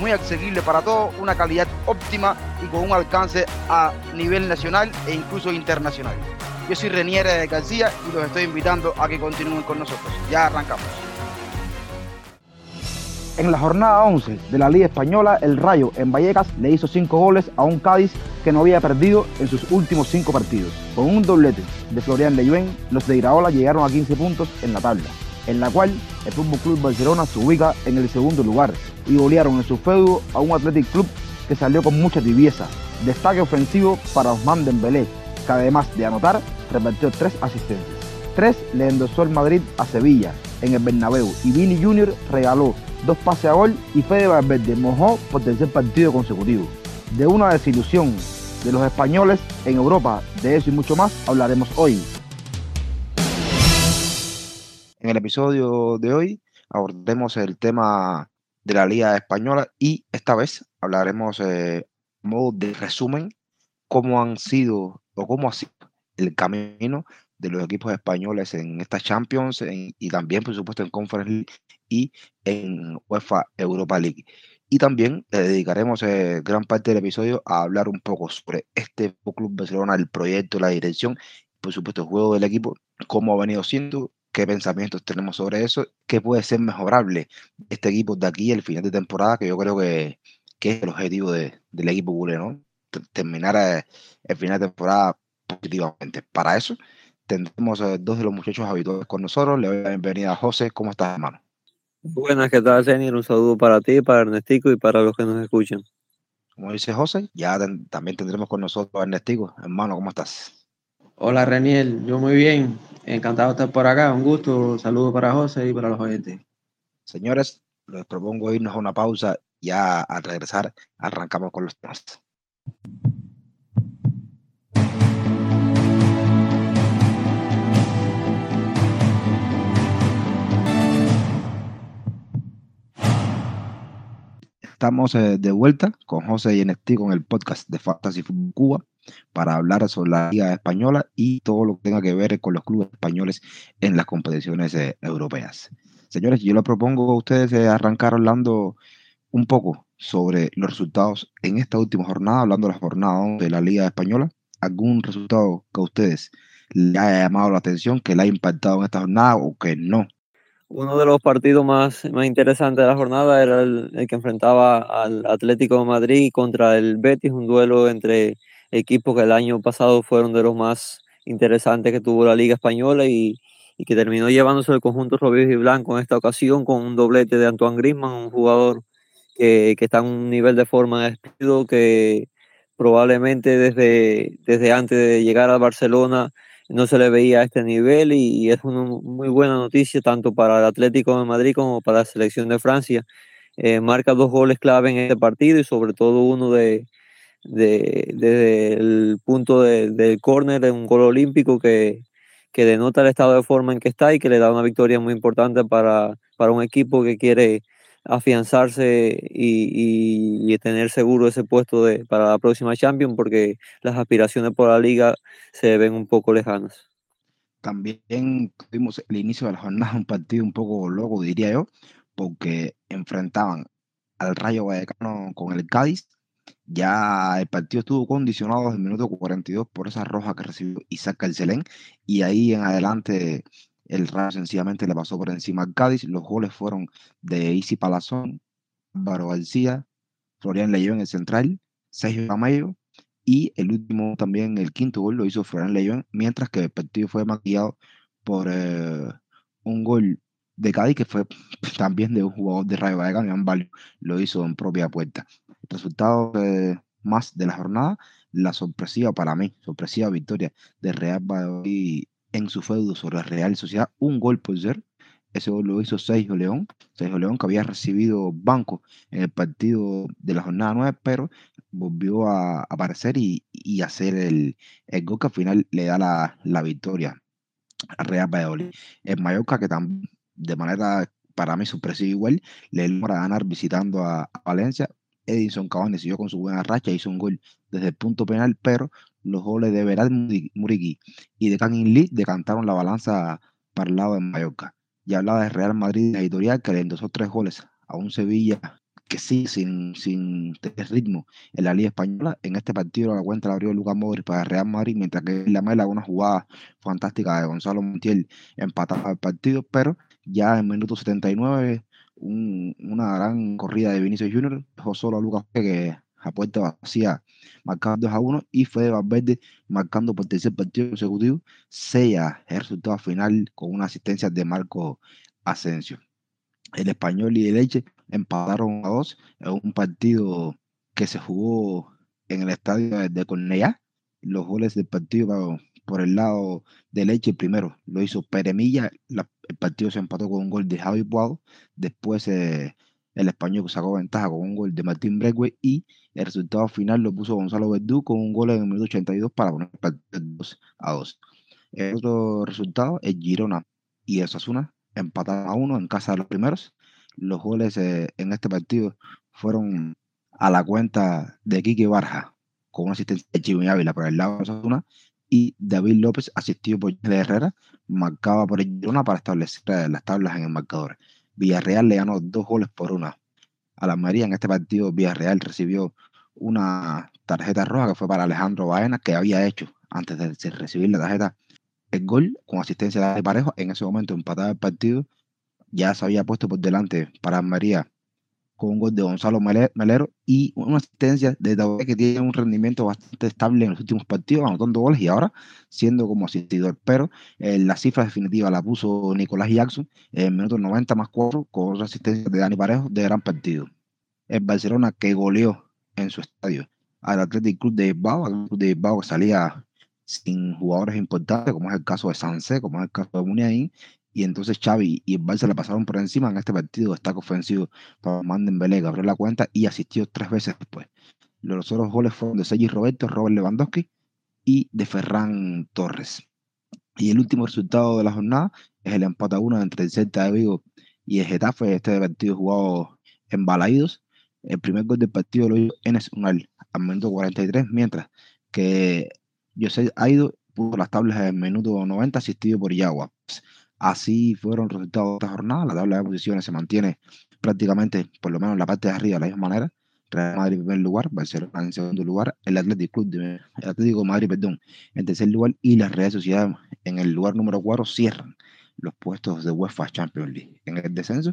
muy accesibles para todos, una calidad óptima y con un alcance a nivel nacional e incluso internacional. Yo soy Reniere García y los estoy invitando a que continúen con nosotros. Ya arrancamos. En la jornada 11 de la Liga Española, el Rayo en Vallecas le hizo 5 goles a un Cádiz que no había perdido en sus últimos 5 partidos. Con un doblete de Florian Leyen, los de Iraola llegaron a 15 puntos en la tabla, en la cual el Fútbol Club Barcelona se ubica en el segundo lugar y golearon en su feudo a un Athletic Club que salió con mucha tibieza. Destaque ofensivo para Osman Dembélé, que además de anotar, repartió tres asistencias. Tres le endosó el Madrid a Sevilla en el Bernabéu y Vini Jr. regaló dos pases a gol y Fede Valverde mojó por tercer partido consecutivo. De una desilusión de los españoles en Europa, de eso y mucho más hablaremos hoy. En el episodio de hoy abordaremos el tema de la Liga Española y esta vez hablaremos eh, modo de resumen cómo han sido o cómo ha sido el camino de los equipos españoles en esta Champions y también, por supuesto, en Conference League y en UEFA Europa League. Y también le dedicaremos eh, gran parte del episodio a hablar un poco sobre este Club Barcelona, el proyecto, la dirección, por supuesto, el juego del equipo, cómo ha venido siendo, qué pensamientos tenemos sobre eso, qué puede ser mejorable este equipo de aquí al final de temporada, que yo creo que, que es el objetivo de, del equipo culé, ¿no? Terminar eh, el final de temporada positivamente. Para eso tendremos a dos de los muchachos habituales con nosotros. Le doy la bienvenida a José. ¿Cómo estás, hermano? Buenas, ¿qué tal, Zenir? Un saludo para ti, para Ernestico y para los que nos escuchan. Como dice José, ya también tendremos con nosotros a Ernestico. Hermano, ¿cómo estás? Hola, Reniel. Yo muy bien. Encantado de estar por acá. Un gusto. Saludo para José y para los oyentes. Señores, les propongo irnos a una pausa. Ya al regresar, arrancamos con los temas. Estamos eh, de vuelta con José y Nesti con el podcast de Fantasy Fútbol Cuba para hablar sobre la Liga Española y todo lo que tenga que ver con los clubes españoles en las competiciones eh, europeas. Señores, yo les propongo a ustedes eh, arrancar hablando un poco sobre los resultados en esta última jornada, hablando de la jornada de la Liga Española. ¿Algún resultado que a ustedes le haya llamado la atención, que le haya impactado en esta jornada o que no? Uno de los partidos más, más interesantes de la jornada era el, que enfrentaba al Atlético de Madrid contra el Betis, un duelo entre equipos que el año pasado fueron de los más interesantes que tuvo la Liga Española y, que terminó llevándose el conjunto rojo y blanco en esta ocasión con un doblete de Antoine Griezmann, un jugador que, está en un nivel de forma despido que probablemente desde, desde antes de llegar a Barcelona no se le veía a este nivel y, es una muy buena noticia tanto para el Atlético de Madrid como para la selección de Francia. Eh, marca dos goles clave en este partido y sobre todo uno de, desde el punto del córner de un gol olímpico que, que denota el estado de forma en que está y que le da una victoria muy importante para, para un equipo que quiere afianzarse y, y, tener seguro ese puesto de, para la próxima Champions porque las aspiraciones por la liga se ven un poco lejanas. También tuvimos el inicio de la jornada un partido un poco loco, diría yo, porque enfrentaban al Rayo Vallecano con el Cádiz. Ya el partido estuvo condicionado desde el minuto 42 por esa roja que recibió Isaac Carcelén y ahí en adelante el Rayo sencillamente le pasó por encima al Cádiz. Los goles fueron de Isi Palazón, Baro García, Florian Leyó en el central, Sergio Camello y el último también, el quinto gol lo hizo Florian Leyón, mientras que el partido fue maquillado por eh, un gol de Cádiz que fue también de un jugador de Rayo Vallecano, Iván lo hizo en propia puerta. El resultado eh, más de la jornada, la sorpresiva para mí, sorpresiva victoria de Real Valladolid en su feudo sobre la Real Sociedad, un gol por ser, ese gol lo hizo Sergio León, Sergio León que había recibido banco en el partido de la jornada 9, pero volvió a aparecer y, y hacer el, el, gol que al final le da la, la victoria a Real Valladolid. En Mallorca, que también de manera para mí sorpresiva igual, le logra ganar visitando a, Valencia. Edison Cavani siguió con su buena racha, hizo un gol desde el punto penal, pero los goles de Verad Murigui y de Kangin Lee decantaron la balanza para el lado de Mallorca. Ya hablaba de Real Madrid editorial que le endosó tres goles a un Sevilla que sí, sin, sin ritmo en la Liga Española. En este partido la cuenta la abrió Lucas Modric para Real Madrid, mientras que la Mela, una jugada fantástica de Gonzalo Montiel, empataba el partido, pero ya en minuto 79, un, una gran corrida de Vinicius Junior dejó solo a Lucas que a puerta vacía marcando 2 a 1 y fue Valverde marcando por tercer partido consecutivo, sella el resultado final con una asistencia de Marco Asensio. El español y el Leche empataron a dos en un partido que se jugó en el estadio de Cornellá. Los goles del partido por el lado de Leche, primero lo hizo Peremilla, el partido se empató con un gol de Javi Puado, después eh, el español sacó ventaja con un gol de Martín Bregüe y el resultado final lo puso Gonzalo Verdú con un gol en el minuto 82 para poner el partido 2 a 2. El otro resultado es Girona y Osasuna empataron a uno en casa de los primeros. Los goles eh, en este partido fueron a la cuenta de Quique Barja con una asistencia de Chivo Ávila por el lado de Osasuna y David López asistido por de Herrera marcaba por el Girona para establecer las tablas en el marcador. Villarreal le ganó dos goles por una a la María. En este partido, Villarreal recibió una tarjeta roja que fue para Alejandro Baena, que había hecho antes de recibir la tarjeta el gol con asistencia de Parejo. En ese momento empataba el partido. Ya se había puesto por delante para María con un gol de Gonzalo Melero y una asistencia de David que tiene un rendimiento bastante estable en los últimos partidos, anotando goles y ahora siendo como asistidor. Pero eh, la cifra definitiva la puso Nicolás Jackson en minuto 90 más 4 con otra asistencia de Dani Parejo de gran partido. El Barcelona que goleó en su estadio al Athletic Club de Bilbao, al Club de Bilbao que salía sin jugadores importantes, como es el caso de Sanse, como es el caso de Muniain, y entonces Xavi y el Barça le pasaron por encima en este partido destaque ofensivo para Manden que abrió la cuenta y asistió tres veces después. Los otros goles fueron de Sergi Roberto, Robert Lewandowski y de Ferran Torres. Y el último resultado de la jornada es el empate a uno entre el Celta de Vigo y el Getafe, este partido jugado en Balaidos. El primer gol del partido lo hizo Enes Unal al minuto 43, mientras que José Aido puso las tablas en el minuto 90 asistido por Yagua. Así fueron resultados de esta jornada. La tabla de posiciones se mantiene prácticamente, por lo menos en la parte de arriba, de la misma manera. Real Madrid en primer lugar, Barcelona en segundo lugar, el Atlético Club de, el Atlético Madrid, perdón, en tercer lugar y la Real Sociedad en el lugar número 4 cierran los puestos de UEFA Champions League. En el descenso,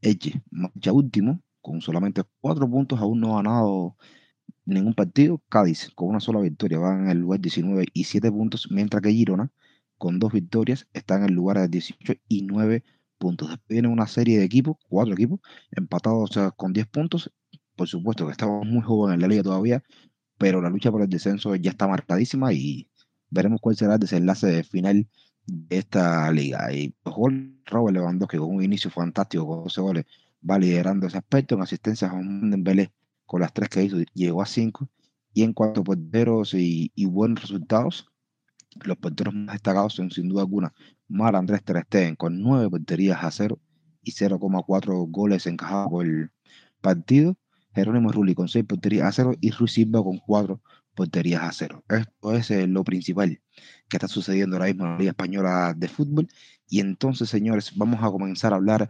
Eche marcha último con solamente cuatro puntos, aún no ha ganado ningún partido. Cádiz con una sola victoria va en el lugar 19 y 7 puntos, mientras que Girona con dos victorias, está en lugar de 18 y 9 puntos. Después viene una serie de equipos, cuatro equipos, empatados con 10 puntos. Por supuesto que estamos muy jóvenes en la liga todavía, pero la lucha por el descenso ya está marcadísima y veremos cuál será el desenlace final de esta liga. Y Robert Lewandowski con un inicio fantástico, con 12 goles, va liderando ese aspecto. En asistencia, Juan Dembélé con las tres que hizo, llegó a 5. Y en cuanto a porteros y buenos resultados, los porteros más destacados son sin duda alguna Mar Andrés Ter con 9 porterías a 0 y 0,4 goles encajados por el partido. Jerónimo Rulli con 6 porterías a 0 y Ruiz Silva con 4 porterías a 0. Esto es eh, lo principal que está sucediendo ahora mismo en la Liga Española de Fútbol. Y entonces, señores, vamos a comenzar a hablar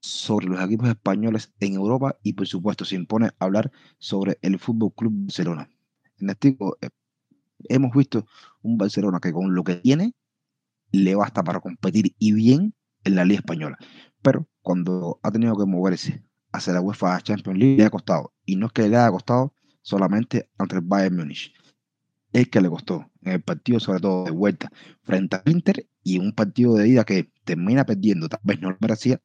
sobre los equipos españoles en Europa y, por supuesto, se impone hablar sobre el Fútbol Club Barcelona. En este hemos visto un Barcelona que con lo que tiene le basta para competir y bien en la Liga Española. Pero cuando ha tenido que moverse hacia la UEFA Champions League le ha costado. Y no es que le haya costado solamente ante el Bayern Múnich. Es que le costó en el partido, sobre todo de vuelta, frente al Inter y un partido de ida que termina perdiendo. Tal vez no lo merecía,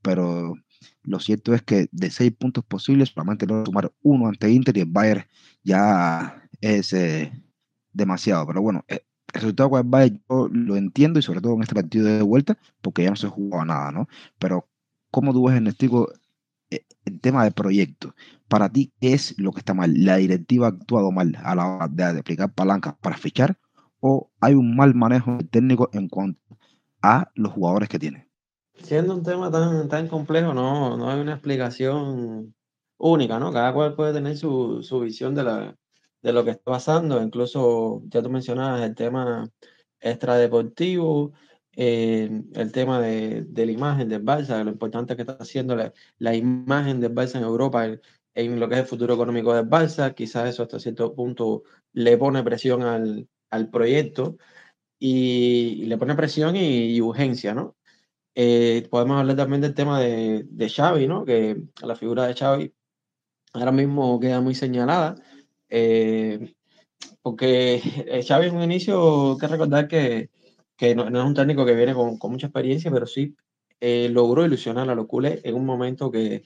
pero lo cierto es que de seis puntos posibles, solamente lo sumar uno ante Inter y el Bayern ya es. Eh, demasiado. Pero bueno, eh, el resultado el Bayern yo lo entiendo y sobre todo en este partido de vuelta porque ya no se jugaba nada, ¿no? Pero ¿cómo tú ves, Ernestico, eh, el tema del proyecto? Para ti, ¿qué es lo que está mal? ¿La directiva ha actuado mal a la hora de aplicar palancas para fichar o hay un mal manejo técnico en cuanto a los jugadores que tiene? Siendo un tema tan, tan complejo, no, no hay una explicación única, ¿no? Cada cual puede tener su, su visión de, la, de lo que está pasando. Incluso ya tú mencionabas el tema extradeportivo, eh, el tema de, de, la imagen del Barça, lo importante que está haciendo la, imagen del Barça en Europa en, lo que es el futuro económico del Barça. Quizás eso hasta cierto punto le pone presión al, al proyecto y, le pone presión y, y urgencia, ¿no? Eh, podemos hablar también del tema de, de Xavi, ¿no? Que la figura de Xavi ahora mismo queda muy señalada. Eh, porque Xavi en un inicio, hay que recordar que, que no, no, es un técnico que viene con, con mucha experiencia, pero sí eh, logró ilusionar a los culés en un momento que,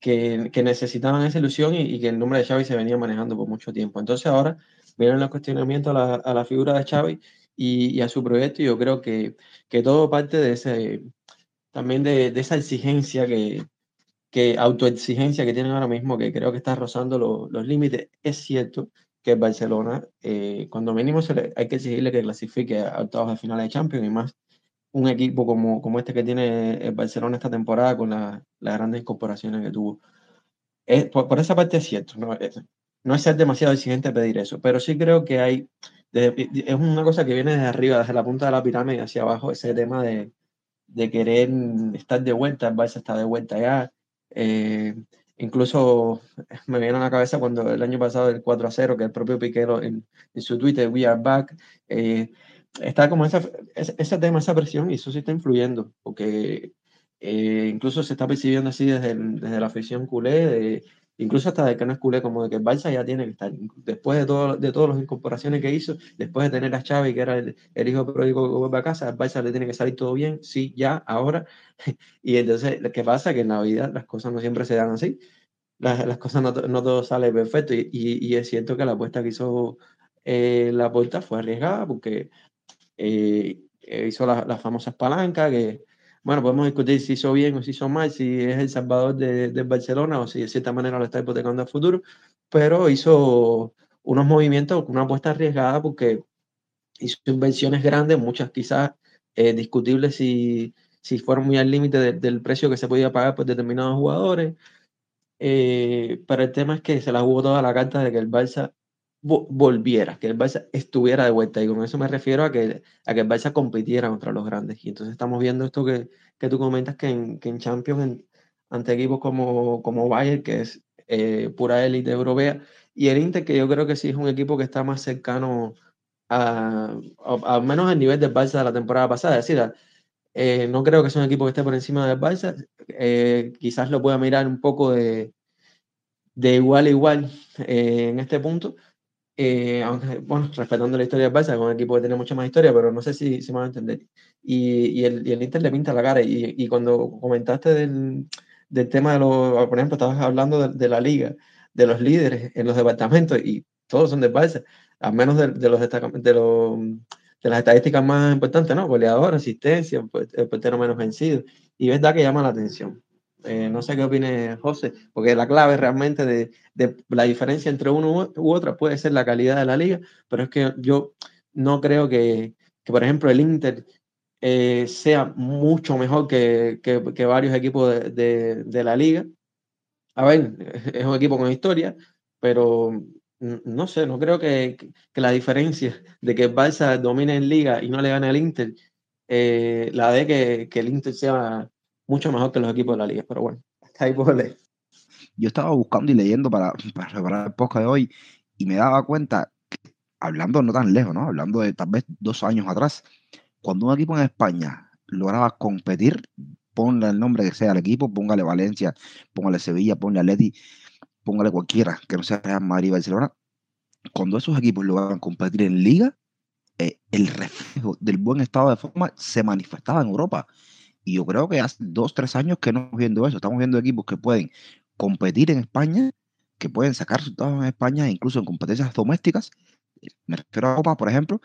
que, que necesitaban esa ilusión y, y, que el nombre de Xavi se venía manejando por mucho tiempo. Entonces ahora vienen los cuestionamientos a la, a la figura de Xavi y, y, a su proyecto y yo creo que, que todo parte de ese, también de, de esa exigencia que, que autoexigencia que tienen ahora mismo, que creo que está rozando lo, los límites. Es cierto que Barcelona, eh, cuando mínimo se le, hay que exigirle que clasifique a octavos de finales de Champions y más un equipo como, como este que tiene el Barcelona esta temporada con la, las grandes incorporaciones que tuvo. Es, por, por, esa parte es cierto, no es, no es ser demasiado exigente pedir eso, pero sí creo que hay, es una cosa que viene desde arriba, desde la punta de la pirámide hacia abajo, ese tema de, de querer estar de vuelta, el Barça está de vuelta ya. Eh, incluso me viene a la cabeza cuando el año pasado el 4 a 0, que el propio Piquero en, en su Twitter, We Are Back, eh, está como esa, ese tema, esa presión, y eso sí está influyendo, porque eh, incluso se está percibiendo así desde, desde la afición culé, incluso hasta de que no es culé, como de que el Barça ya tiene que estar, después de, todo, de todas las incorporaciones que hizo, después de tener a Xavi, que era el, el hijo pródigo que vuelve a casa, al Barça le tiene que salir todo bien, sí, ya, ahora, y entonces, ¿qué pasa? Que en la vida las cosas no siempre se dan así, las, las cosas no, no, todo sale perfecto, y, y, y, es cierto que la apuesta que hizo eh, la puerta fue arriesgada, porque eh, hizo las la famosas palancas, que bueno, podemos discutir si hizo bien o si hizo mal, si es el salvador de, de, Barcelona o si de cierta manera lo está hipotecando al futuro, pero hizo unos movimientos, una apuesta arriesgada porque hizo inversiones grandes, muchas quizás eh, discutibles si, si fueron muy al límite de, del precio que se podía pagar por determinados jugadores, eh, pero el tema es que se la jugó toda la carta de que el Barça volviera, que el Barça estuviera de vuelta. Y con eso me refiero a que, a que el Barça compitiera contra los grandes. Y entonces estamos viendo esto que, que tú comentas, que en, que en Champions, en, ante equipos como, como Bayern, que es eh, pura élite europea, y el Inter, que yo creo que sí es un equipo que está más cercano a, al menos al nivel del Barça de la temporada pasada. Es decir, eh, no creo que sea un equipo que esté por encima del Barça. Eh, quizás lo pueda mirar un poco de, de igual a igual en este punto eh, aunque, bueno, respetando la historia del Barça, es un equipo que tiene mucha más historia, pero no sé si, si me van a entender. Y, y, el, y el Inter le pinta la cara. Y, y cuando comentaste del, del, tema de los, por ejemplo, estabas hablando de, de, la liga, de los líderes en los departamentos, y todos son del Barça, al menos de, de los, de, de las estadísticas más importantes, ¿no? Goleador, asistencia, el portero menos vencido. Y verdad que llama la atención. Eh, no sé qué opine José, porque la clave realmente de, de, la diferencia entre uno u otra puede ser la calidad de la liga, pero es que yo no creo que, que por ejemplo, el Inter eh, sea mucho mejor que, que, varios equipos de, de, la liga. A ver, es un equipo con historia, pero no sé, no creo que, la diferencia de que el domine en liga y no le gane al Inter, eh, la de que el Inter sea mucho mejor que los equipos de la liga, pero bueno, hasta ahí puedo leer. Yo estaba buscando y leyendo para, para preparar el podcast de hoy y me daba cuenta, hablando no tan lejos, ¿no? Hablando de tal vez dos años atrás, cuando un equipo en España lograba competir, ponle el nombre que sea al equipo, póngale Valencia, póngale Sevilla, póngale Atleti, póngale cualquiera que no sea Real Madrid, Barcelona, cuando esos equipos lograban competir en liga, eh, el reflejo del buen estado de forma se manifestaba en Europa. Y yo creo que hace dos, tres años que no estamos viendo eso. Estamos viendo equipos que pueden competir en España, que pueden sacar resultados en España, incluso en competencias domésticas. Me refiero a Copa, por ejemplo,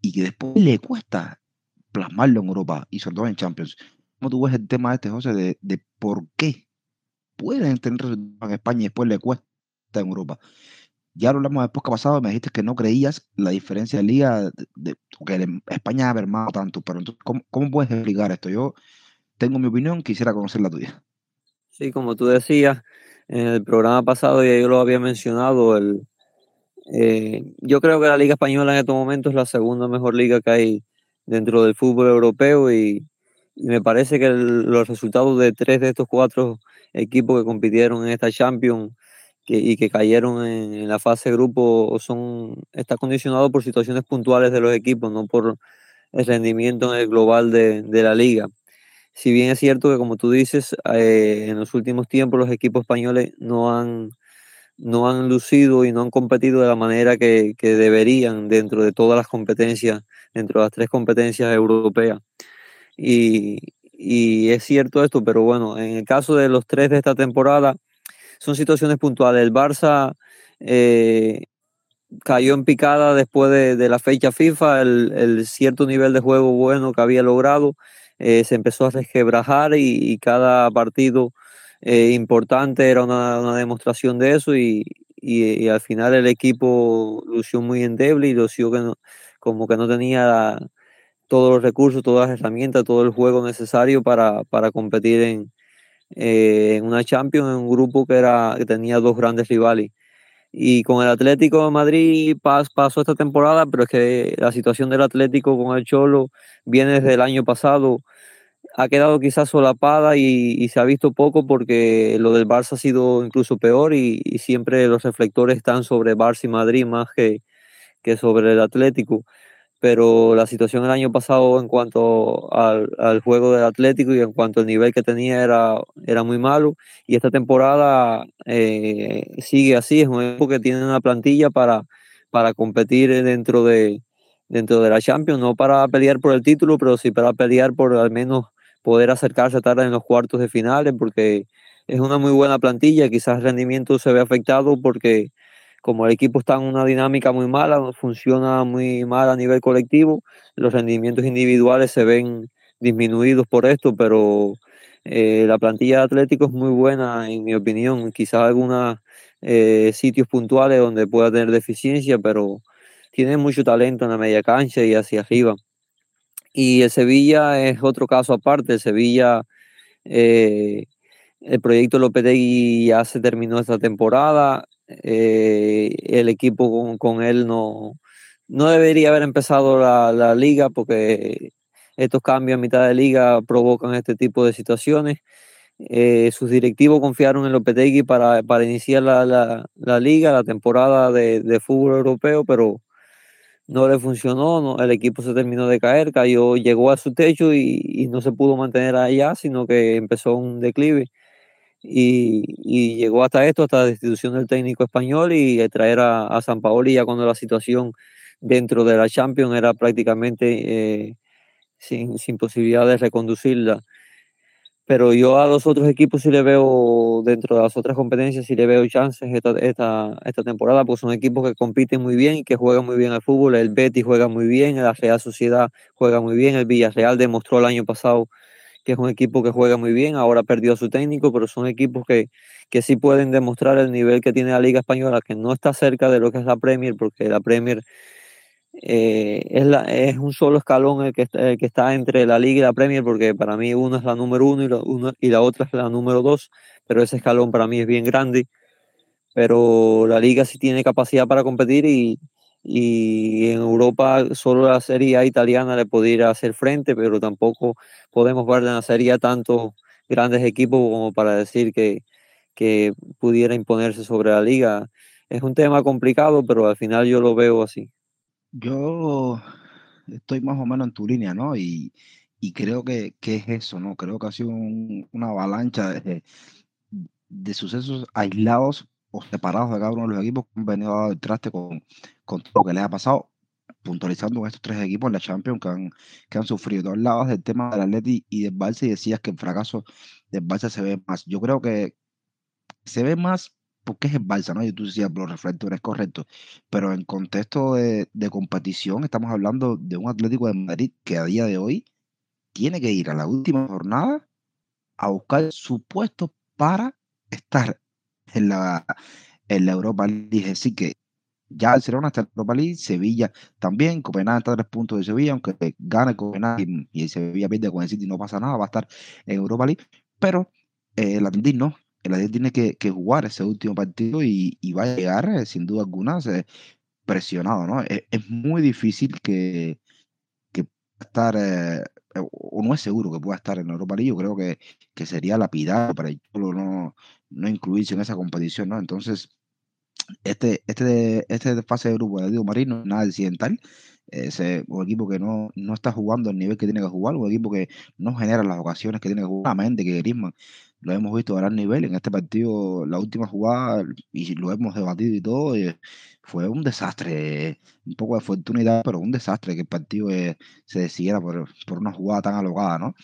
y que después le cuesta plasmarlo en Europa y sobre todo en Champions. ¿Cómo tú ves el tema este, José, de, de por qué pueden tener resultados en España y después le cuesta en Europa? Ya lo hablamos después que pasado, me dijiste que no creías la diferencia de liga, de, que España ha mermado tanto, pero entonces, ¿cómo, ¿cómo, puedes explicar esto? Yo tengo mi opinión, quisiera conocer la tuya. Sí, como tú decías, en el programa pasado ya yo lo había mencionado, el, eh, yo creo que la Liga Española en estos momentos es la segunda mejor liga que hay dentro del fútbol europeo y, me parece que los resultados de tres de estos cuatro equipos que compitieron en esta Champions y que cayeron en, la fase grupo son está condicionado por situaciones puntuales de los equipos, no por el rendimiento en el global de la liga. Si bien es cierto que, como tú dices, eh, en los últimos tiempos los equipos españoles no han, no han lucido y no han competido de la manera que, que deberían dentro de todas las competencias, dentro de las tres competencias europeas. Y, y es cierto esto, pero bueno, en el caso de los tres de esta temporada, son situaciones puntuales. El Barça eh, cayó en picada después de, de la fecha FIFA, el, el, cierto nivel de juego bueno que había logrado eh, se empezó a resquebrajar y, y cada partido eh, importante era una, demostración de eso y, y, y, al final el equipo lució muy endeble y lució que no, como que no tenía todos los recursos, todas las herramientas, todo el juego necesario para, para competir en, eh, en una Champions, en un grupo que, era, que tenía dos grandes rivales. Y con el Atlético de Madrid pas, pasó esta temporada, pero es que la situación del Atlético con el Cholo viene desde el año pasado. Ha quedado quizás solapada y, y se ha visto poco porque lo del Barça ha sido incluso peor y, y, siempre los reflectores están sobre Barça y Madrid más que, que sobre el Atlético pero la situación el año pasado en cuanto al, juego del Atlético y en cuanto al nivel que tenía era, era muy malo. Y esta temporada eh, sigue así, es un equipo que tiene una plantilla para, para competir dentro de, dentro de la Champions, no para pelear por el título, pero sí para pelear por al menos poder acercarse estar en los cuartos de finales porque es una muy buena plantilla, quizás el rendimiento se ve afectado porque como el equipo está en una dinámica muy mala, funciona muy mal a nivel colectivo, los rendimientos individuales se ven disminuidos por esto, pero eh, la plantilla de Atlético es muy buena, en mi opinión. Quizás algunos eh, sitios puntuales donde pueda tener deficiencia, pero tiene mucho talento en la media cancha y hacia arriba. Y el Sevilla es otro caso aparte. El Sevilla, eh, el proyecto Lopetegui ya se terminó esta temporada eh, el equipo con, él no, no debería haber empezado la, liga porque estos cambios a mitad de liga provocan este tipo de situaciones. Eh, sus directivos confiaron en Lopetegui para, para iniciar la, la, liga, la temporada de, de, fútbol europeo, pero no le funcionó, el equipo se terminó de caer, cayó, llegó a su techo y, y no se pudo mantener allá, sino que empezó un declive y, llegó hasta esto, hasta la destitución del técnico español y traer a, a San Paoli ya cuando la situación dentro de la Champions era prácticamente eh, sin, sin, posibilidad de reconducirla. Pero yo a los otros equipos sí le veo, dentro de las otras competencias, sí le veo chances esta temporada, porque son equipos que compiten muy bien y que juegan muy bien al fútbol. El Betis juega muy bien, la Real Sociedad juega muy bien, el Villarreal demostró el año pasado que es un equipo que juega muy bien, ahora perdió a su técnico, pero son equipos que, que sí pueden demostrar el nivel que tiene la Liga Española, que no está cerca de lo que es la Premier, porque la Premier eh, es, la, es un solo escalón el que, el que está entre la Liga y la Premier, porque para mí uno es la número uno y la, uno, y la otra es la número dos, pero ese escalón para mí es bien grande. Pero la Liga sí tiene capacidad para competir y, y en Europa solo la Serie italiana le pudiera hacer frente, pero tampoco podemos ver en la Serie A tantos grandes equipos como para decir que, que pudiera imponerse sobre la liga. Es un tema complicado, pero al final yo lo veo así. Yo estoy más o menos en tu línea, ¿no? Y, y creo que, que, es eso, ¿no? Creo que ha sido un, una avalancha de, de sucesos aislados o separados de cada uno de los equipos que han venido a dar traste con, con todo lo que les ha pasado, puntualizando con estos tres equipos en la Champions que han, que han sufrido. Tú hablabas del tema del Atleti y del Barça y decías que el fracaso del Barça se ve más. Yo creo que se ve más porque es el Barça, ¿no? Y tú decías, los reflectores, correcto. Pero en contexto de, competición, estamos hablando de un Atlético de Madrid que a día de hoy tiene que ir a la última jornada a buscar su puesto para estar en la, Europa League. Así que ya Barcelona está en Europa League, Sevilla también, Copenhague está a tres puntos de Sevilla, aunque gane Copenhague y, el Sevilla pierde con el City no pasa nada, va a estar en Europa League, pero eh, el Atlético no, el Atlético tiene que, que, jugar ese último partido y, y va a llegar eh, sin duda alguna presionado, ¿no? Es, es, muy difícil que, que estar, eh, o no es seguro que pueda estar en Europa League, yo creo que, que sería lapidar para el no, no incluirse en esa competición, ¿no? Entonces, este, este, este fase de grupo de Atlético Marino es nada accidental. Es un equipo que no, no está jugando al nivel que tiene que jugar, un equipo que no genera las ocasiones que tiene que jugar. Mente que Griezmann lo hemos visto a gran nivel en este partido, la última jugada, y lo hemos debatido y todo, eh, fue un desastre, un poco de fortuna, pero un desastre que el partido eh, se decidiera por, por una jugada tan alocada, ¿no?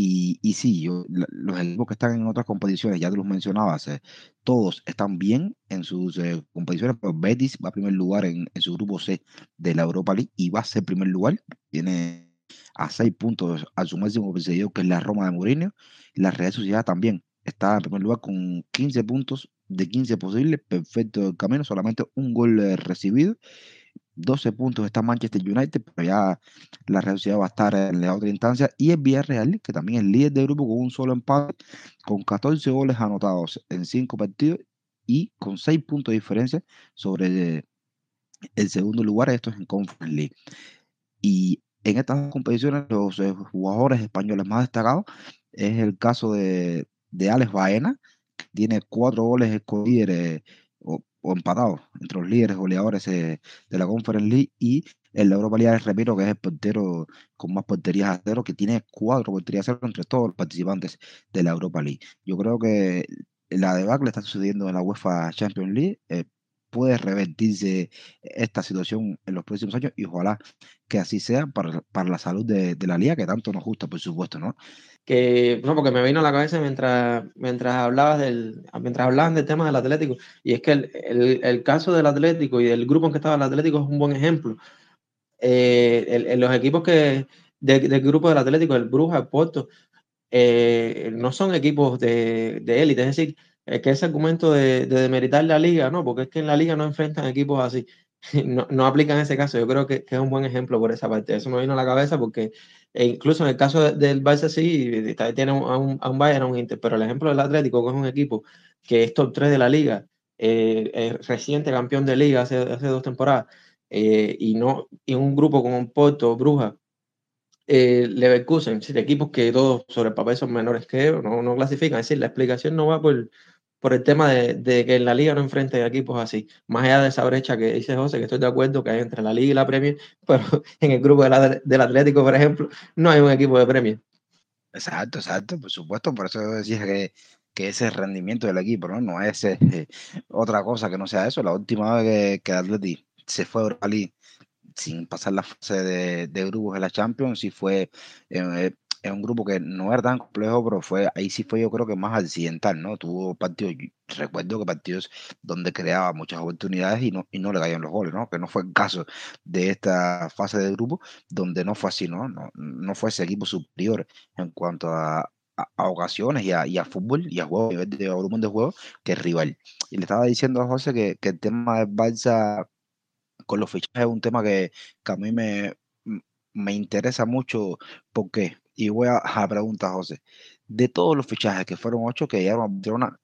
Y, y sí, yo, los equipos que están en otras competiciones, ya te los mencionabas, eh, todos están bien en sus eh, competiciones, pero Betis va a primer lugar en, en, su grupo C de la Europa League y va a ser primer lugar. Tiene a seis puntos a su máximo perseguido, que es la Roma de Mourinho. La Real Sociedad también está en primer lugar con 15 puntos de 15 posibles, perfecto el camino, solamente un gol eh, recibido 12 puntos está Manchester United, pero ya la Real Sociedad va a estar en la otra instancia. Y el Villarreal, que también es líder de grupo con un solo empate, con 14 goles anotados en 5 partidos y con 6 puntos de diferencia sobre el segundo lugar. Esto es en Conference League. Y en estas competiciones, los eh, jugadores españoles más destacados es el caso de, de Alex Baena, que tiene 4 goles escogidos o empatados entre los líderes goleadores de la Conference League y el Europa League Remiro, que es el portero con más porterías a cero, que tiene cuatro porterías a cero entre todos los participantes de la Europa League. Yo creo que la debacle está sucediendo en la UEFA Champions League. Eh, puede revertirse esta situación en los próximos años y ojalá que así sea para, para la salud de, la liga, que tanto nos gusta, por supuesto, ¿no? Que, no, porque me vino a la cabeza mientras, mientras hablabas del, mientras hablaban del tema del Atlético, y es que el, el, caso del Atlético y del grupo en que estaba el Atlético es un buen ejemplo. Eh, los equipos que de, del grupo del Atlético, el Bruja, el Porto, eh, no son equipos de élite, es decir, es que ese argumento de, de, demeritar la liga, no, porque es que en la liga no enfrentan equipos así, no, no aplica en ese caso. Yo creo que, que, es un buen ejemplo por esa parte. Eso me vino a la cabeza porque e incluso en el caso de, del Barça sí, tiene a un, a un Bayern, a un Inter, pero el ejemplo del Atlético, que es un equipo que es top 3 de la liga, eh, es reciente campeón de liga hace, hace dos temporadas, eh, y, no, y un grupo como Porto, Bruja, eh, Leverkusen, equipos que todos sobre el papel son menores que no, no clasifican. Es decir, la explicación no va por, por el tema de, de, que en la liga no enfrente equipos así. Más allá de esa brecha que dice José, que estoy de acuerdo que hay entre la liga y la Premier, pero en el grupo de del Atlético, por ejemplo, no hay un equipo de Premier. Exacto, exacto, por supuesto, por eso decía que, que ese rendimiento del equipo, ¿no? No es eh, otra cosa que no sea eso. La última vez que, que el Atlético se fue a Europa League sin pasar la fase de, de grupos de la Champions, sí fue eh, es un grupo que no era tan complejo, pero fue ahí sí fue yo creo que más accidental, ¿no? Tuvo partidos, recuerdo que partidos donde creaba muchas oportunidades y no, y no le caían los goles, ¿no? Que no fue el caso de esta fase de grupo, donde no fue así, ¿no? No, no fue ese equipo superior en cuanto a, a, ocasiones y a, y a, fútbol y a juego, nivel de volumen de juego, que rival. Y le estaba diciendo a José que, que el tema de Balsa con los fichajes es un tema que, a mí me, me interesa mucho. ¿Por qué? Y voy a, a preguntar, José, de todos los fichajes que fueron ocho que llegaron a Barcelona,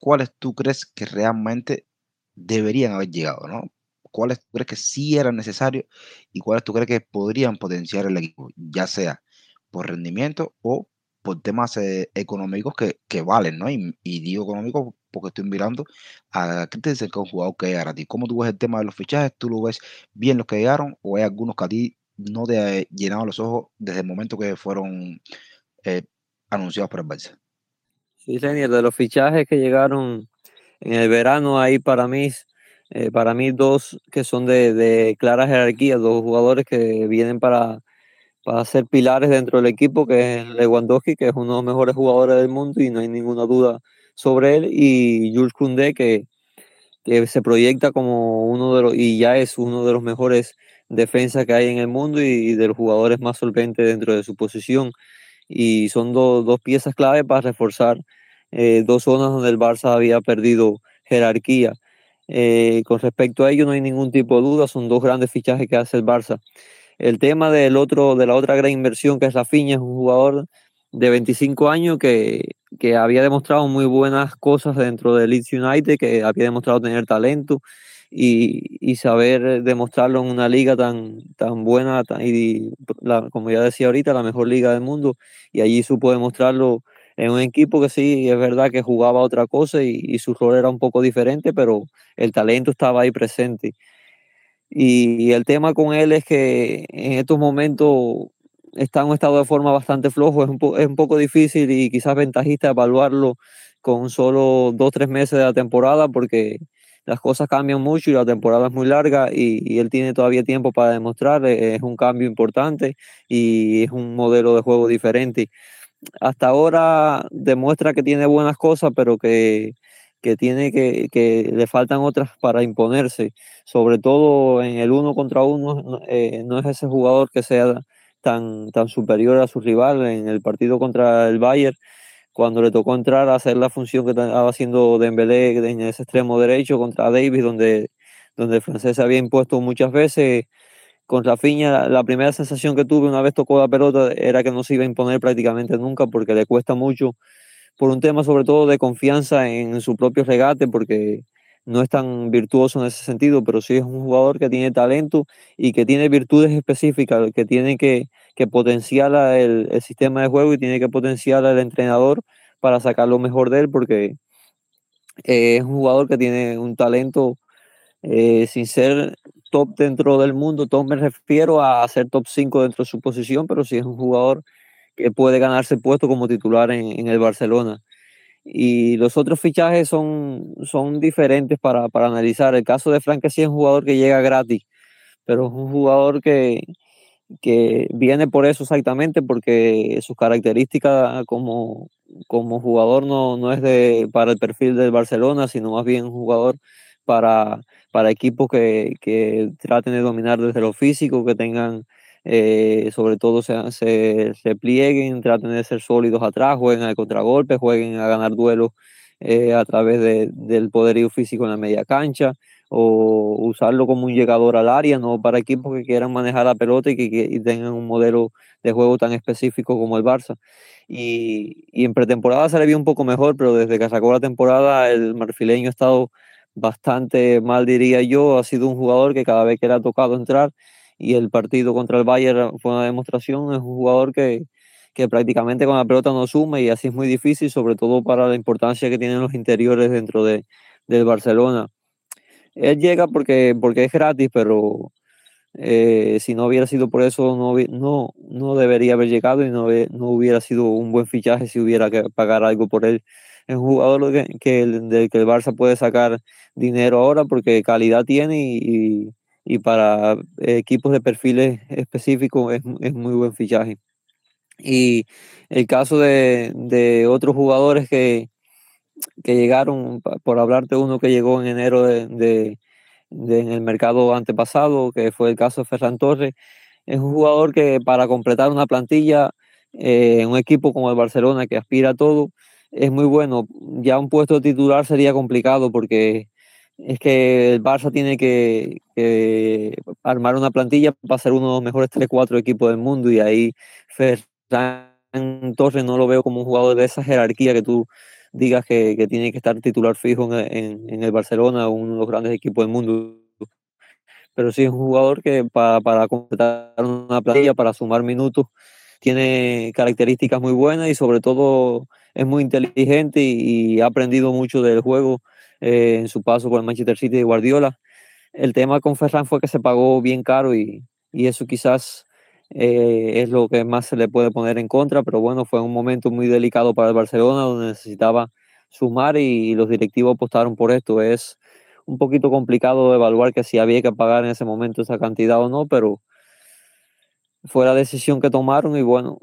¿cuáles tú crees que realmente deberían haber llegado, no? ¿Cuáles tú crees que sí eran necesarios y cuáles tú crees que podrían potenciar el equipo, ya sea por rendimiento o por temas eh, económicos que, que, valen, ¿no? Y, y, digo económicos porque estoy mirando a qué te dicen que un jugador que llegar a ti. ¿Cómo tú ves el tema de los fichajes? ¿Tú lo ves bien los que llegaron o hay algunos que a ti no te ha llenado los ojos desde el momento que fueron eh, anunciados por el Barça. Sí, señor, de los fichajes que llegaron en el verano, ahí para mí, eh, para mí dos que son de, de, clara jerarquía, dos jugadores que vienen para, para ser pilares dentro del equipo, que es Lewandowski, que es uno de los mejores jugadores del mundo y no hay ninguna duda sobre él, y Jules Koundé, que, que se proyecta como uno de los, y ya es uno de los mejores defensas que hay en el mundo y, de los jugadores más solventes dentro de su posición. Y son dos piezas clave para reforzar eh, dos zonas donde el Barça había perdido jerarquía. Eh, con respecto a ello no hay ningún tipo de duda, son dos grandes fichajes que hace el Barça. El tema del otro, de la otra gran inversión que es Rafinha, es un jugador de 25 años que, que, había demostrado muy buenas cosas dentro del Leeds United, que había demostrado tener talento y, y saber demostrarlo en una liga tan, tan buena y como ya decía ahorita, la mejor liga del mundo y allí supo demostrarlo en un equipo que sí, es verdad que jugaba otra cosa y, su rol era un poco diferente, pero el talento estaba ahí presente. Y, el tema con él es que en estos momentos está en un estado de forma bastante flojo, es un, es un poco difícil y quizás ventajista evaluarlo con solo dos, tres meses de la temporada porque las cosas cambian mucho y la temporada es muy larga y, él tiene todavía tiempo para demostrar, eh, es un cambio importante y es un modelo de juego diferente. Hasta ahora demuestra que tiene buenas cosas, pero que, que tiene que, que le faltan otras para imponerse, sobre todo en el uno contra uno, eh, no es ese jugador que sea tan, tan superior a su rival en el partido contra el Bayern cuando le tocó entrar a hacer la función que estaba haciendo Dembélé en ese extremo derecho contra Davis, donde, donde el francés se había impuesto muchas veces. Con Rafinha, la primera sensación que tuve una vez tocó la pelota era que no se iba a imponer prácticamente nunca porque le cuesta mucho, por un tema sobre todo de confianza en su propio regate, porque no es tan virtuoso en ese sentido, pero sí es un jugador que tiene talento y que tiene virtudes específicas, que tiene que, que potenciar el, el, sistema de juego y tiene que potenciar al entrenador para sacar lo mejor de él, porque eh, es un jugador que tiene un talento eh, sin ser top dentro del mundo, top me refiero a ser top 5 dentro de su posición, pero sí es un jugador que puede ganarse puesto como titular en, en el Barcelona. Y los otros fichajes son, son diferentes para, para analizar. El caso de Frank sí es un jugador que llega gratis, pero es un jugador que, que viene por eso exactamente, porque sus características como, como jugador no, no es de, para el perfil del Barcelona, sino más bien un jugador para, para equipos que, que traten de dominar desde lo físico, que tengan eh, sobre todo se, se, plieguen, traten de ser sólidos atrás, jueguen al contragolpe, jueguen a ganar duelos eh, a través de, del poderío físico en la media cancha o usarlo como un llegador al área, no para equipos que quieran manejar la pelota y que, que tengan un modelo de juego tan específico como el Barça. Y, y, en pretemporada se le vio un poco mejor, pero desde que sacó la temporada el marfileño ha estado bastante mal, diría yo. Ha sido un jugador que cada vez que le ha tocado entrar y el partido contra el Bayern fue una demostración, es un jugador que, que prácticamente con la pelota no suma y así es muy difícil, sobre todo para la importancia que tienen los interiores dentro de, del Barcelona. Él llega porque, porque es gratis, pero eh, si no hubiera sido por eso, no, no, no debería haber llegado y no, no hubiera sido un buen fichaje si hubiera que pagar algo por él. Es un jugador que, que, del que el Barça puede sacar dinero ahora porque calidad tiene y, y para equipos de perfiles específicos es, es, muy buen fichaje. Y el caso de, de otros jugadores que, que, llegaron, por hablarte uno que llegó en enero de, de, en el mercado antepasado, que fue el caso de Ferran Torres, es un jugador que para completar una plantilla eh, en un equipo como el Barcelona que aspira a todo, es muy bueno. Ya un puesto titular sería complicado porque es que el Barça tiene que, armar una plantilla para ser uno de los mejores 3-4 equipos del mundo y ahí Ferran Torres no lo veo como un jugador de esa jerarquía que tú digas que, tiene que estar titular fijo en, el Barcelona, uno de los grandes equipos del mundo. Pero sí es un jugador que para, para completar una plantilla, para sumar minutos, tiene características muy buenas y sobre todo es muy inteligente y ha aprendido mucho del juego eh, en su paso por el Manchester City de Guardiola. El tema con Ferran fue que se pagó bien caro y, y eso quizás eh, es lo que más se le puede poner en contra, pero bueno, fue un momento muy delicado para el Barcelona donde necesitaba sumar y, los directivos apostaron por esto. Es un poquito complicado evaluar que si había que pagar en ese momento esa cantidad o no, pero fue la decisión que tomaron y bueno,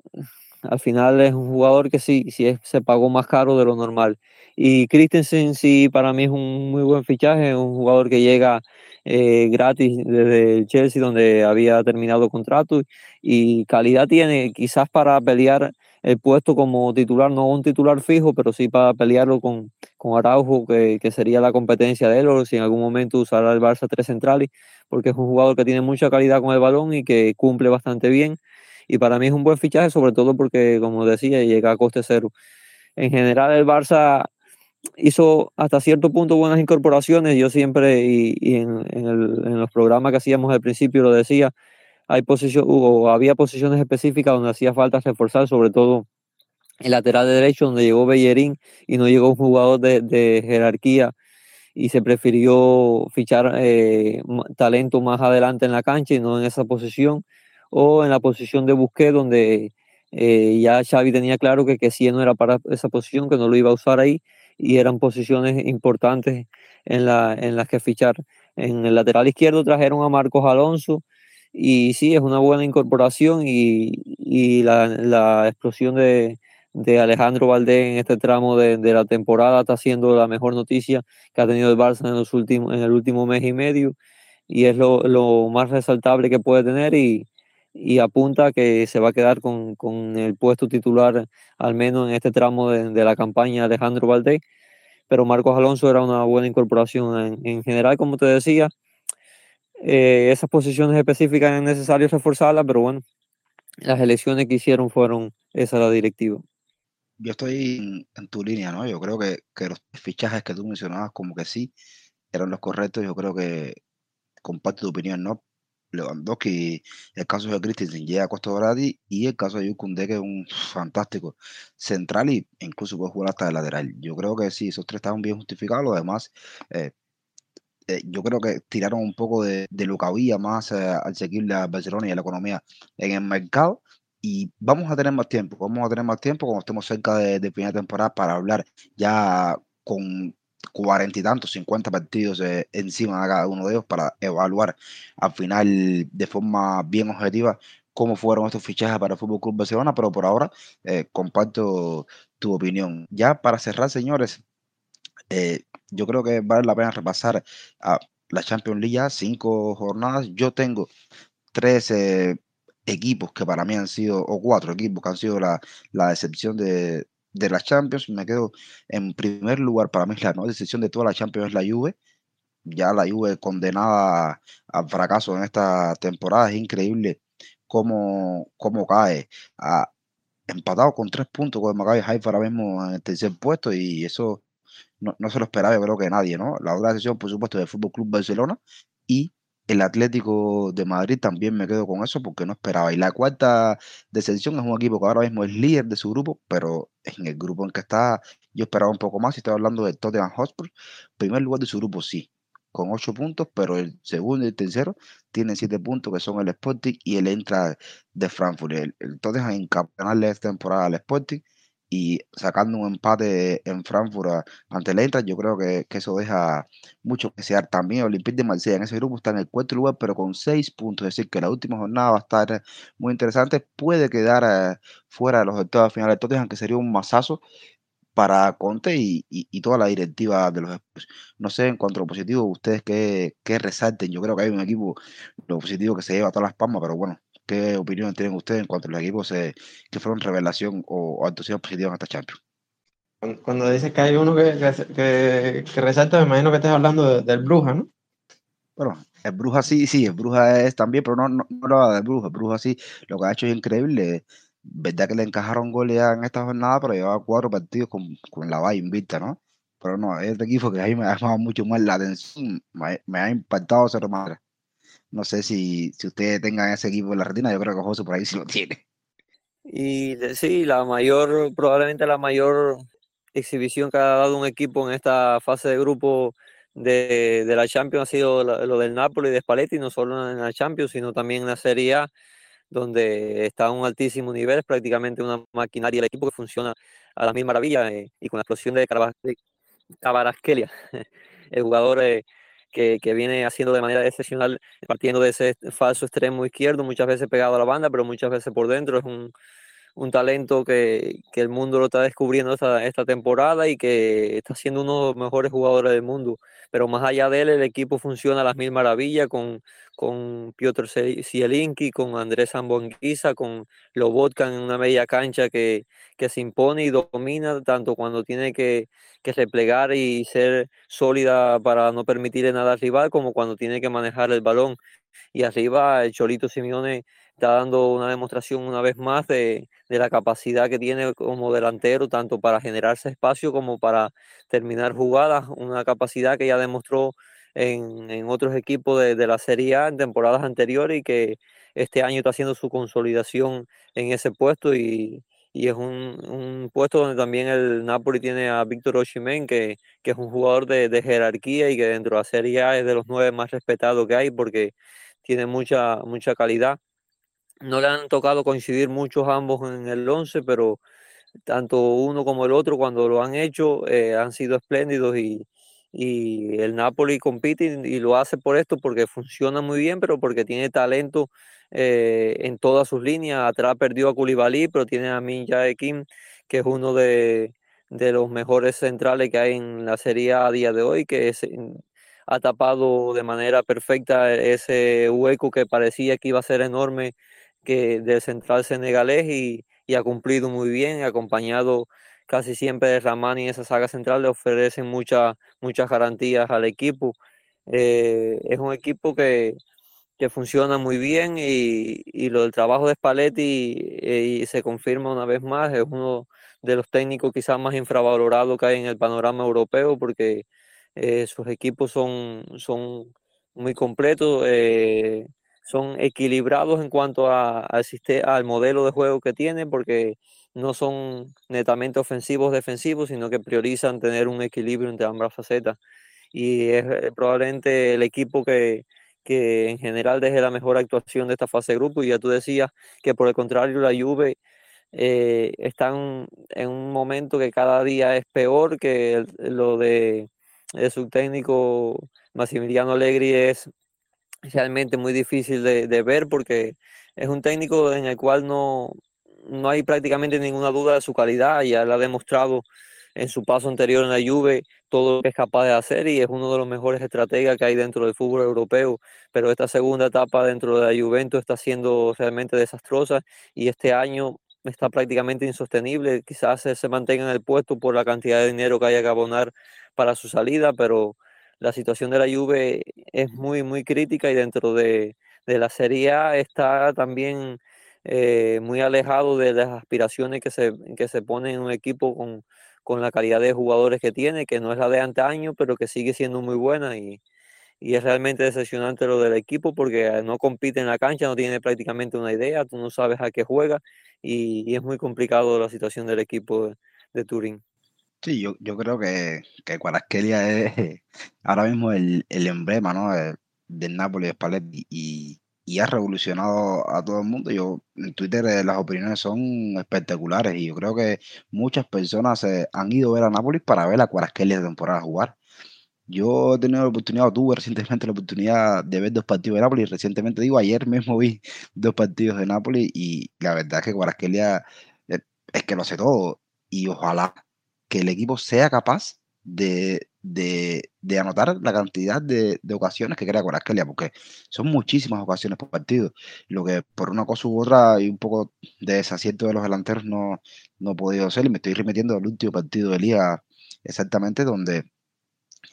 al final es un jugador que sí, sí se pagó más caro de lo normal. Y Christensen sí para mí es un muy buen fichaje, un jugador que llega eh, gratis desde el Chelsea donde había terminado contrato y calidad tiene quizás para pelear el puesto como titular, no un titular fijo, pero sí para pelearlo con, con Araujo, que, que sería la competencia de él, o si en algún momento usará el Barça tres centrales, porque es un jugador que tiene mucha calidad con el balón y que cumple bastante bien. Y para mí es un buen fichaje, sobre todo porque, como decía, llega a coste cero. En general, el Barça hizo hasta cierto punto buenas incorporaciones. Yo siempre, y, en, en, los programas que hacíamos al principio lo decía, hay posición, o había posiciones específicas donde hacía falta reforzar, sobre todo el lateral derecho, donde llegó Bellerín y no llegó un jugador de, jerarquía y se prefirió fichar eh, talento más adelante en la cancha y no en esa posición, o en la posición de Busquets, donde eh, ya Xavi tenía claro que, que si no era para esa posición, que no lo iba a usar ahí, y eran posiciones importantes en, la, en las que fichar. En el lateral izquierdo trajeron a Marcos Alonso y sí, es una buena incorporación y, y la, la, explosión de, de, Alejandro Valdés en este tramo de, de, la temporada está siendo la mejor noticia que ha tenido el Barça en, los últimos, en el último mes y medio y es lo, lo más resaltable que puede tener y, y apunta que se va a quedar con, con, el puesto titular, al menos en este tramo de, de, la campaña Alejandro Valdés. Pero Marcos Alonso era una buena incorporación. En, en general, como te decía, eh, esas posiciones específicas es necesario reforzarlas, pero bueno, las elecciones que hicieron fueron esa la directiva. Yo estoy en, en tu línea, ¿no? Yo creo que, que los fichajes que tú mencionabas como que sí eran los correctos. Yo creo que comparto tu opinión, ¿no? Lewandowski, el caso de Christensen llega a Costa Doradi y el caso de Yukunde, que es un fantástico central y incluso puede jugar hasta de lateral. Yo creo que sí, esos tres estaban bien justificados. Lo demás, eh, eh, yo creo que tiraron un poco de, de lo que había más eh, al seguir a Barcelona y a la economía en el mercado. Y vamos a tener más tiempo, vamos a tener más tiempo cuando estemos cerca de, de primera temporada para hablar ya con cuarenta y tantos, cincuenta partidos eh, encima de cada uno de ellos para evaluar al final de forma bien objetiva cómo fueron estos fichajes para el Fútbol Club Barcelona, pero por ahora eh, comparto tu opinión. Ya para cerrar, señores, eh, yo creo que vale la pena repasar a la Champions League, cinco jornadas. Yo tengo tres equipos que para mí han sido, o cuatro equipos que han sido la, la decepción de, de la Champions, me quedo en primer lugar. Para mí la no decisión de toda la Champions es la Juve. Ya la Juve condenada al fracaso en esta temporada. Es increíble cómo, cómo cae. Empatado con tres puntos con el Maccabi Haifa ahora mismo en el tercer puesto y eso no, no se lo esperaba yo creo que nadie, ¿no? La otra decisión, por supuesto, del Fútbol Club Barcelona y el Atlético de Madrid también me quedo con eso porque no esperaba. Y la cuarta decepción es un equipo que ahora mismo es líder de su grupo, pero en el grupo en que está, yo esperaba un poco más. Estoy hablando de Tottenham Hotspur. Primer lugar de su grupo, sí, con ocho puntos, pero el segundo y el tercero tienen siete puntos, que son el Sporting y el Entra de Frankfurt. El, el Tottenham en esta temporada al Sporting y sacando un empate en Frankfurt ante el Eintracht, yo creo que, que, eso deja mucho que desear. También Olympique de Marsella en ese grupo está en el cuarto lugar, pero con seis puntos, es decir, que la última jornada va a estar muy interesante. Puede quedar eh, fuera de los octavos finales, entonces, aunque sería un masazo para Conte y, y, toda la directiva de los. No sé, en cuanto a lo positivo, ustedes qué, qué resalten. Yo creo que hay un equipo, lo positivo que se lleva todas las palmas, pero bueno, ¿Qué opinión tienen ustedes en cuanto a los equipos eh, que fueron revelación o, o actuación positiva en esta Champions? Cuando dices que hay uno que, que, que, resalta, me imagino que estás hablando de, del Bruja, ¿no? Bueno, el Bruja sí, sí, el Bruja es también, pero no, no, no lo va del Bruja. El Bruja sí, lo que ha hecho es increíble. Verdad que le encajaron goles en esta jornada, pero llevaba cuatro partidos con, con la valla invicta, ¿no? Pero no, este equipo que a mí me ha llamado mucho más la atención, me, me ha impactado ser madre. No sé si, si ustedes tengan ese equipo en la retina, yo creo que José por ahí sí lo tiene. Y sí, la mayor, probablemente la mayor exhibición que ha dado un equipo en esta fase de grupo de, de la Champions ha sido lo del Napoli de Spalletti, no solo en la Champions, sino también en la Serie A, donde está a un altísimo nivel, es prácticamente una maquinaria del equipo que funciona a la misma maravilla eh, y con la explosión de Cabarasquelia, el jugador eh, que, que, viene haciendo de manera excepcional, partiendo de ese falso extremo izquierdo, muchas veces pegado a la banda, pero muchas veces por dentro. Es un, un talento que, que, el mundo lo está descubriendo esta, esta temporada y que está siendo uno de los mejores jugadores del mundo. Pero más allá de él, el equipo funciona a las mil maravillas con, con Piotr Zielinski, con Andrés Zambonguiza, con Lobotka en una media cancha que, que se impone y domina tanto cuando tiene que, que replegar y ser sólida para no permitirle nada al rival, como cuando tiene que manejar el balón. Y arriba el Cholito Simeone está dando una demostración una vez más de, de, la capacidad que tiene como delantero, tanto para generarse espacio como para terminar jugadas, una capacidad que ya demostró en, en otros equipos de, de, la Serie A en temporadas anteriores y que este año está haciendo su consolidación en ese puesto y, y es un, un, puesto donde también el Napoli tiene a Víctor Oshimen, que, que, es un jugador de, de, jerarquía y que dentro de la Serie A es de los nueve más respetados que hay porque tiene mucha, mucha calidad no le han tocado coincidir muchos ambos en el 11, pero tanto uno como el otro cuando lo han hecho eh, han sido espléndidos y, y, el Napoli compite y, lo hace por esto porque funciona muy bien, pero porque tiene talento eh, en todas sus líneas. Atrás perdió a Koulibaly, pero tiene a Minja Kim, que es uno de, de, los mejores centrales que hay en la Serie A, día de hoy, que es, ha tapado de manera perfecta ese hueco que parecía que iba a ser enorme que del central senegalés y, y, ha cumplido muy bien, acompañado casi siempre de Ramani en esa saga central, le ofrecen muchas muchas garantías al equipo. Eh, es un equipo que, que funciona muy bien y, y, lo del trabajo de Spalletti eh, se confirma una vez más, es uno de los técnicos quizás más infravalorados que hay en el panorama europeo porque eh, sus equipos son, son muy completos. Eh, son equilibrados en cuanto a, al modelo de juego que tienen, porque no son netamente ofensivos defensivos, sino que priorizan tener un equilibrio entre ambas facetas. Y es eh, probablemente el equipo que, que en general deje la mejor actuación de esta fase de grupo. Y ya tú decías que por el contrario la Juve eh, están en un momento que cada día es peor, que lo de, de su técnico Massimiliano Allegri es realmente muy difícil de, ver porque es un técnico en el cual no, no hay prácticamente ninguna duda de su calidad, ya él ha demostrado en su paso anterior en la Juve todo lo que es capaz de hacer y es uno de los mejores estrategas que hay dentro del fútbol europeo, pero esta segunda etapa dentro de la Juventus está siendo realmente desastrosa y este año está prácticamente insostenible, quizás se mantenga en el puesto por la cantidad de dinero que haya que abonar para su salida, pero la situación de la Juve es muy, muy crítica y dentro de, de la Serie A está también eh, muy alejado de las aspiraciones que se, que se pone en un equipo con, con, la calidad de jugadores que tiene, que no es la de antaño, pero que sigue siendo muy buena y, y es realmente decepcionante lo del equipo porque no compite en la cancha, no tiene prácticamente una idea, tú no sabes a qué juega y, y es muy complicado la situación del equipo de, de Turín. Sí, yo, yo creo que, que Cuarasquelia es ahora mismo el, el emblema ¿no? de, del Napoli de Spalletti y, ha revolucionado a todo el mundo. Yo en Twitter eh, las opiniones son espectaculares y yo creo que muchas personas eh, han ido a ver a Napoli para ver a Cuarasquelia de temporada jugar. Yo he tenido la oportunidad, tuve recientemente la oportunidad de ver dos partidos de Napoli. Recientemente, digo, ayer mismo vi dos partidos de Napoli y la verdad es que Cuarasquelia eh, es que lo hace todo y ojalá que el equipo sea capaz de, de, de anotar la cantidad de, de, ocasiones que crea con Arkelia, porque son muchísimas ocasiones por partido. Lo que por una cosa u otra y un poco de desacierto de los delanteros no, no he podido hacer. Y me estoy remitiendo al último partido de liga, exactamente donde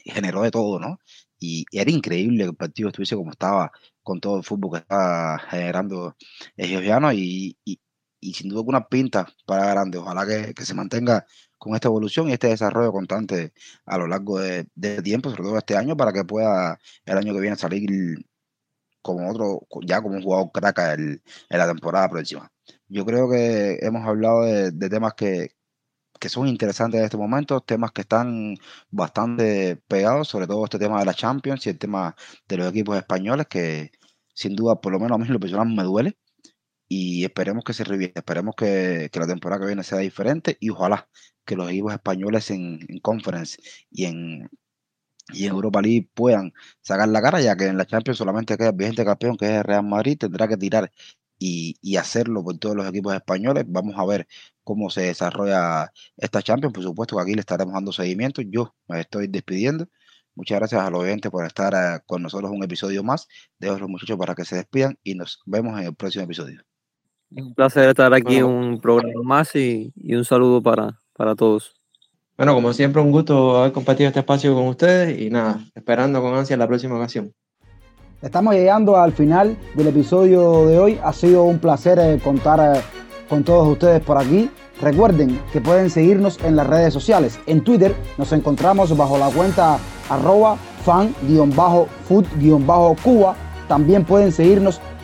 generó de todo, ¿no? Y, era increíble que el partido estuviese como estaba, con todo el fútbol que estaba generando Georgiano y, y, y, sin duda alguna pinta para grande. Ojalá que, que se mantenga con esta evolución y este desarrollo constante a lo largo de, de, tiempo, sobre todo este año, para que pueda el año que viene salir como otro, ya como un jugador crack en la temporada próxima. Yo creo que hemos hablado de, de temas que, que son interesantes en este momento, temas que están bastante pegados, sobre todo este tema de la Champions y el tema de los equipos españoles, que sin duda, por lo menos a mí lo personal me duele, y esperemos que se revierte, esperemos que, la temporada que viene sea diferente y ojalá que los equipos españoles en, en Conference y en, y en Europa League puedan sacar la cara, ya que en la Champions solamente queda el vigente campeón que es el Real Madrid, tendrá que tirar y, hacerlo por todos los equipos españoles. Vamos a ver cómo se desarrolla esta Champions. Por supuesto que aquí le estaremos dando seguimiento. Yo me estoy despidiendo. Muchas gracias a los oyentes por estar eh, con nosotros un episodio más. Dejo a los muchachos para que se despidan y nos vemos en el próximo episodio. Un placer estar aquí en un programa más y, un saludo para, para todos. Bueno, como siempre, un gusto haber compartido este espacio con ustedes y nada, esperando con ansia la próxima ocasión. Estamos llegando al final del episodio de hoy. Ha sido un placer eh, contar eh, con todos ustedes por aquí. Recuerden que pueden seguirnos en las redes sociales. En Twitter nos encontramos bajo la cuenta arroba fan-food-cuba. También pueden seguirnos